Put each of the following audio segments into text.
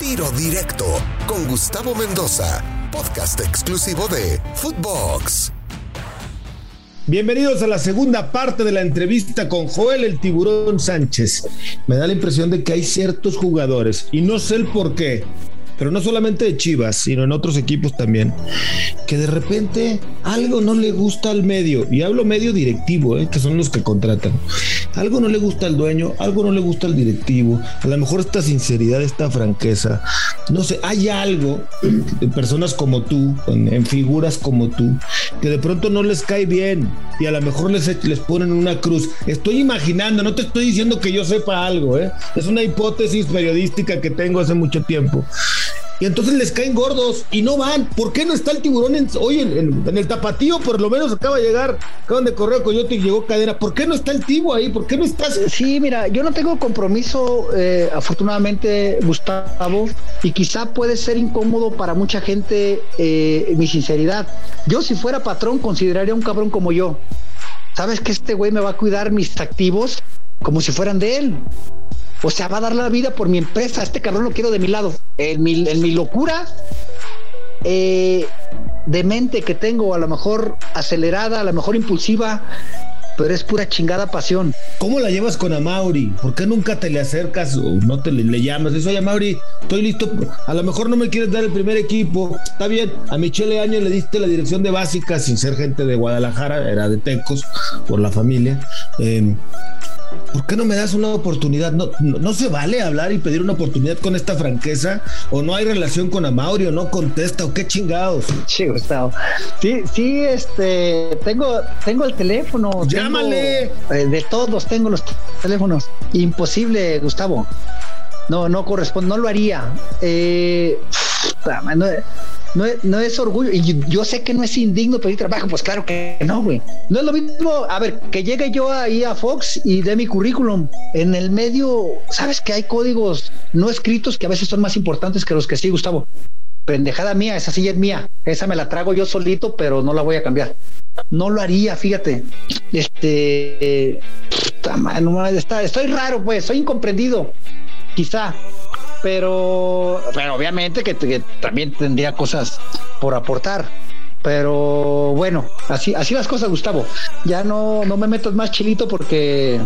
Tiro Directo con Gustavo Mendoza, podcast exclusivo de Footbox. Bienvenidos a la segunda parte de la entrevista con Joel el Tiburón Sánchez. Me da la impresión de que hay ciertos jugadores, y no sé el por qué, pero no solamente de Chivas, sino en otros equipos también, que de repente algo no le gusta al medio, y hablo medio directivo, ¿eh? que son los que contratan. Algo no le gusta al dueño, algo no le gusta al directivo, a lo mejor esta sinceridad, esta franqueza, no sé, hay algo en personas como tú, en, figuras como tú, que de pronto no les cae bien y a lo mejor les, les ponen una cruz. Estoy imaginando, no te estoy diciendo que yo sepa algo, ¿eh? es una hipótesis periodística que tengo hace mucho tiempo y entonces les caen gordos y no van. ¿Por qué no está el tiburón hoy en, el tapatío? Por lo menos acaba de llegar, acaban de correr Coyote y llegó Cadena. ¿Por qué no está el tibo ahí? ¿Por qué no estás? Sí, mira, yo no tengo compromiso, eh, afortunadamente, Gustavo, y quizá puede ser incómodo para mucha gente eh, mi sinceridad. Yo, si fuera patrón, consideraría un cabrón como yo. ¿Sabes que este güey me va a cuidar mis activos como si fueran de él? O sea, va a dar la vida por mi empresa. Este cabrón lo quiero de mi lado. En mi, en mi locura eh, de mente que tengo, a lo mejor acelerada, a lo mejor impulsiva, pero es pura chingada pasión. ¿Cómo la llevas con Amauri? ¿Por qué nunca te le acercas o no te le, llamas? Dices, oye, Amauri, estoy listo. A lo mejor no me quieres dar el primer equipo. Está bien. A Michele Año le diste la dirección de básica sin ser gente de Guadalajara, era de Tecos por la familia. Eh, ¿por qué no me das una oportunidad? No, no, se vale hablar y pedir una oportunidad con esta franqueza, o no hay relación con Amaurio, no contesta, o qué chingados. Sí, Gustavo. Sí, sí, este, tengo, tengo el teléfono. Llámale. Eh, de todos tengo los teléfonos. Imposible, Gustavo. No, no corresponde, no lo haría. Eh, no, es orgullo. Y yo, sé que no es indigno pedir trabajo, pues claro que no, güey. No es lo mismo, a ver, que llegue yo ahí a Fox y dé mi currículum. En el medio, sabes que hay códigos no escritos que a veces son más importantes que los que sí, Gustavo. Pendejada mía, esa silla es mía. Esa me la trago yo solito, pero no la voy a cambiar. No lo haría, fíjate. Este. está, estoy raro, pues, soy incomprendido. Quizá pero, obviamente que, también tendría cosas por aportar. Pero bueno, así, así las cosas, Gustavo. Ya no, no me metas más chilito porque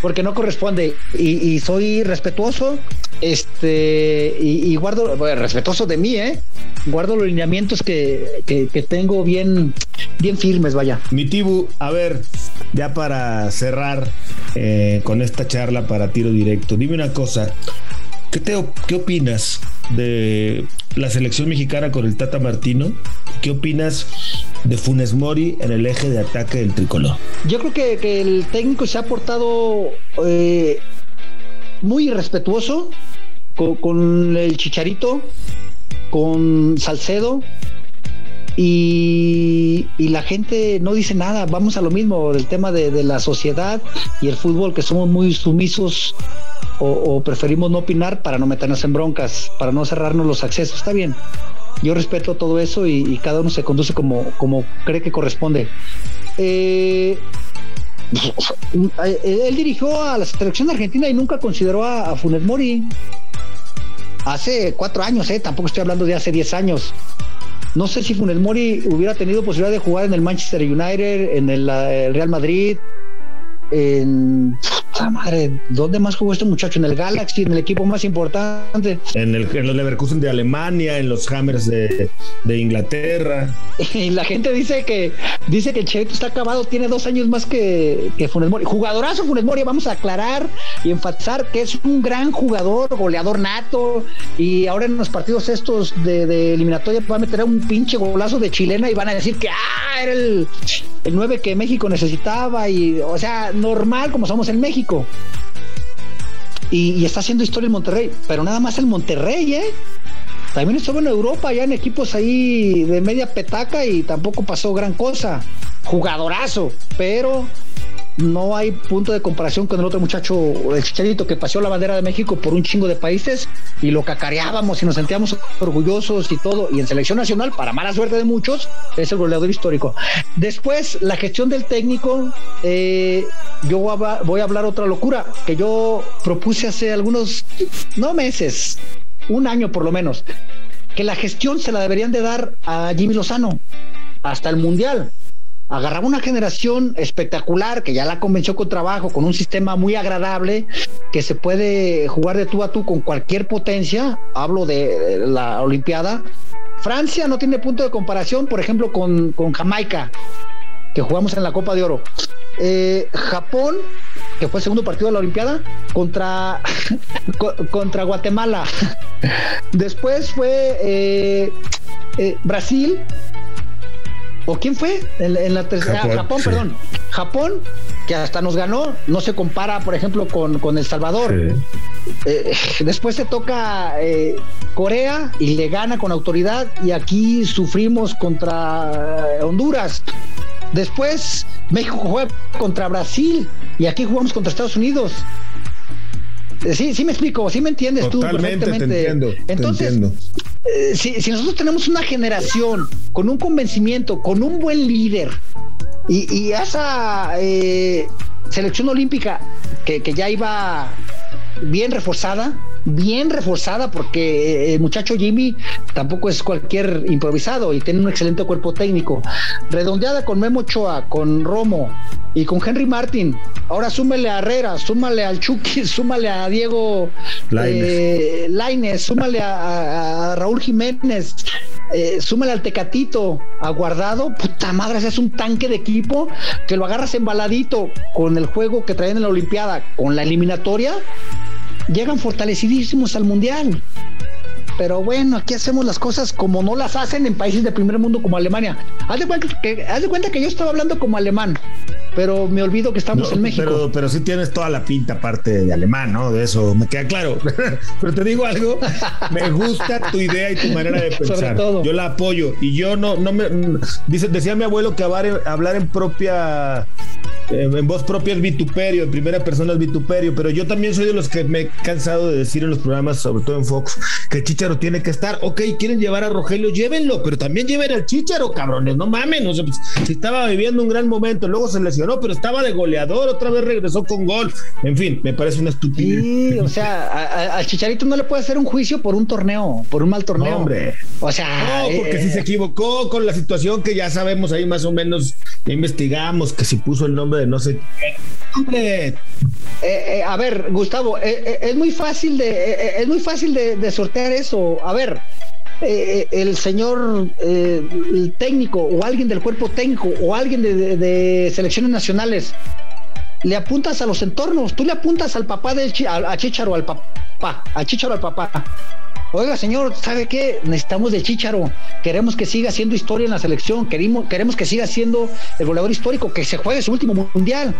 porque no corresponde y, soy respetuoso este y, guardo respetuoso de mí eh guardo los lineamientos que, que, tengo bien bien firmes vaya mi tibu a ver ya para cerrar eh, con esta charla para tiro directo dime una cosa ¿Qué, te, ¿Qué opinas de la selección mexicana con el Tata Martino? ¿Qué opinas de Funes Mori en el eje de ataque del tricolor? Yo creo que, el técnico se ha portado eh, muy irrespetuoso con, el Chicharito, con Salcedo. Y, la gente no dice nada, vamos a lo mismo del tema de la sociedad y el fútbol, que somos muy sumisos o, preferimos no opinar para no meternos en broncas, para no cerrarnos los accesos. Está bien. Yo respeto todo eso y, cada uno se conduce como, como cree que corresponde. Eh, él dirigió a la selección argentina y nunca consideró a, a Funes Mori. Hace cuatro años, eh, tampoco estoy hablando de hace diez años. No sé si Funes Mori hubiera tenido posibilidad de jugar en el Manchester United, en el Real Madrid, en madre, ¿dónde más jugó este muchacho? En el Galaxy, en el equipo más importante. En, el, en los Leverkusen de Alemania, en los Hammers de, Inglaterra. Y la gente dice que dice que el Chavito está acabado, tiene dos años más que, que Funes Mori. Jugadorazo Funes Mori, vamos a aclarar y enfatizar que es un gran jugador, goleador nato. Y ahora en los partidos estos de, eliminatoria va a meter un pinche golazo de chilena y van a decir que ah, era el, el 9 que México necesitaba. Y, o sea, normal como somos en México y, está haciendo historia en Monterrey, pero nada más el Monterrey, ¿eh? También estuvo en Europa, ya en equipos ahí de media petaca y tampoco pasó gran cosa. Jugadorazo, pero no hay punto de comparación con el otro muchacho, el chicharito que paseó la bandera de México por un chingo de países y lo cacareábamos y nos sentíamos orgullosos y todo. Y en selección nacional, para mala suerte de muchos, es el goleador histórico. Después, la gestión del técnico, eh, yo voy a hablar otra locura que yo propuse hace algunos, no meses, un año por lo menos, que la gestión se la deberían de dar a Jimmy Lozano hasta el Mundial agarraba una generación espectacular que ya la convenció con trabajo, con un sistema muy agradable, que se puede jugar de tú a tú con cualquier potencia, hablo de la Olimpiada. Francia no tiene punto de comparación, por ejemplo, con, Jamaica, que jugamos en la Copa de Oro. Eh, Japón, que fue el segundo partido de la Olimpiada, contra, contra Guatemala. Después fue eh, eh, Brasil, ¿O quién fue? En, la tercera. Japón, Japón perdón. Japón, que hasta nos ganó, no se compara, por ejemplo, con, El Salvador. Eh, después se toca eh, Corea y le gana con autoridad y aquí sufrimos contra eh, Honduras. Después México juega contra Brasil y aquí jugamos contra Estados Unidos. Sí, sí me explico, sí me entiendes tú perfectamente. Te entiendo, Entonces, eh, si, nosotros tenemos una generación con un convencimiento, con un buen líder y, esa eh, selección olímpica que, que ya iba bien reforzada, bien reforzada porque el muchacho Jimmy tampoco es cualquier improvisado y tiene un excelente cuerpo técnico. Redondeada con Memo Ochoa, con Romo y con Henry Martin. Ahora súmale a Herrera, súmale al Chucky, súmale a Diego Laines, eh, súmale a, Raúl Jiménez, eh, súmale al Tecatito, a Guardado. Puta madre, ese es un tanque de equipo que lo agarras embaladito con el juego que traen en la Olimpiada, con la eliminatoria llegan fortalecidísimos al mundial. Pero bueno, aquí hacemos las cosas como no las hacen en países de primer mundo como Alemania. Haz de cuenta que, haz de cuenta que yo estaba hablando como alemán pero me olvido que estamos en México. Pero, pero sí tienes toda la pinta aparte de alemán, ¿no? De eso me queda claro. pero te digo algo, me gusta tu idea y tu manera de pensar. Yo la apoyo y yo no, no me dice, decía mi abuelo que hablar en propia en voz propia es vituperio, en primera persona es vituperio, pero yo también soy de los que me he cansado de decir en los programas, sobre todo en Fox, que Chicharo tiene que estar. Ok, quieren llevar a Rogelio, llévenlo, pero también lleven al Chicharo, cabrones, no mames. No sé, pues, si estaba viviendo un gran momento, luego se lesionó, pero estaba de goleador, otra vez regresó con gol. En fin, me parece una estupidez. Sí, o sea, al Chicharito no le puede hacer un juicio por un torneo, por un mal torneo. hombre. O sea. No, porque si se equivocó con la situación que ya sabemos ahí más o menos, investigamos que si puso el nombre de no sé. Hombre. Eh, eh, a ver, Gustavo, eh, es muy fácil de, es muy fácil de, sortear eso. A ver, el señor técnico o alguien del cuerpo técnico o alguien de, selecciones nacionales le apuntas a los entornos, tú le apuntas al papá del a, Chicharo al papá, a Chicharo al papá. Oiga, señor, ¿sabe qué? Necesitamos del Chicharo. Queremos que siga haciendo historia en la selección. Queremos, queremos que siga siendo el goleador histórico, que se juegue su último mundial.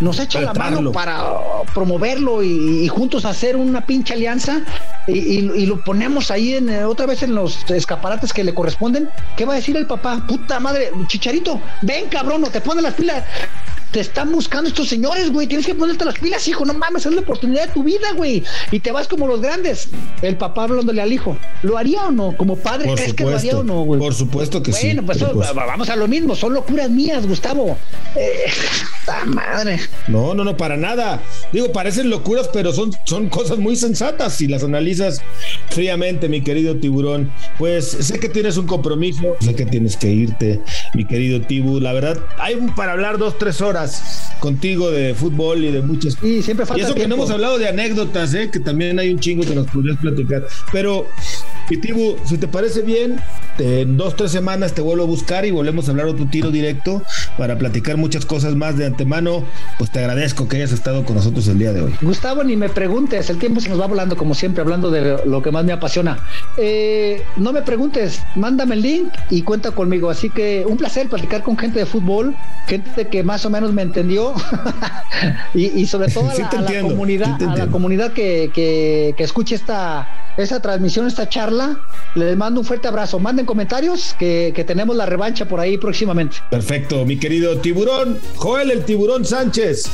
Nos echa la mano para promoverlo y, juntos hacer una pinche alianza y, lo ponemos ahí en, eh, otra vez en los escaparates que le corresponden. ¿Qué va a decir el papá? Puta madre, Chicharito, ven cabrón, no te pone las pilas te están buscando estos señores, güey. Tienes que ponerte las pilas, hijo. No mames, es la oportunidad de tu vida, güey. Y te vas como los grandes. El papá hablándole al hijo. ¿Lo haría o no? Como padre, ¿crees que lo haría o no, güey? Por supuesto que sí. Bueno, pues vamos a lo mismo. Son locuras mías, Gustavo. Eh, madre. No, no, no, para nada. Digo, parecen locuras, pero son, son cosas muy sensatas si las analizas fríamente, mi querido tiburón. Pues sé que tienes un compromiso, sé que tienes que irte, mi querido Tibu. La verdad, hay para hablar dos, tres horas contigo de fútbol y de muchas cosas. Y siempre falta Y eso que no hemos hablado de anécdotas, ¿eh? que también hay un chingo que nos podrías platicar. Pero, Pitibu, si te parece bien, en dos, tres semanas te vuelvo a buscar y volvemos a hablar otro tiro directo para platicar muchas cosas más de antemano. Pues te agradezco que hayas estado con nosotros el día de hoy. Gustavo, ni me preguntes, el tiempo se nos va volando como siempre, hablando de lo que más me apasiona. Eh, no me preguntes, mándame el link y cuenta conmigo. Así que un placer platicar con gente de fútbol, gente que más o menos me entendió y, sobre todo a la, comunidad, a la comunidad que, que, que escuche esta esa transmisión, esta charla. Les mando un fuerte abrazo. Manden comentarios que, que tenemos la revancha por ahí próximamente. Perfecto, mi querido tiburón. Joel el tiburón Sánchez,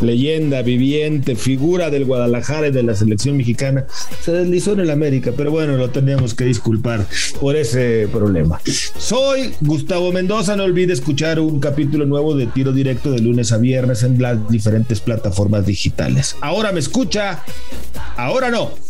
leyenda viviente, figura del Guadalajara y de la selección mexicana. Se deslizó en el América, pero bueno, lo teníamos que disculpar por ese problema. Soy Gustavo Mendoza. No olvide escuchar un capítulo nuevo de Tiro Directo de lunes a viernes en las diferentes plataformas digitales. Ahora me escucha, ahora no.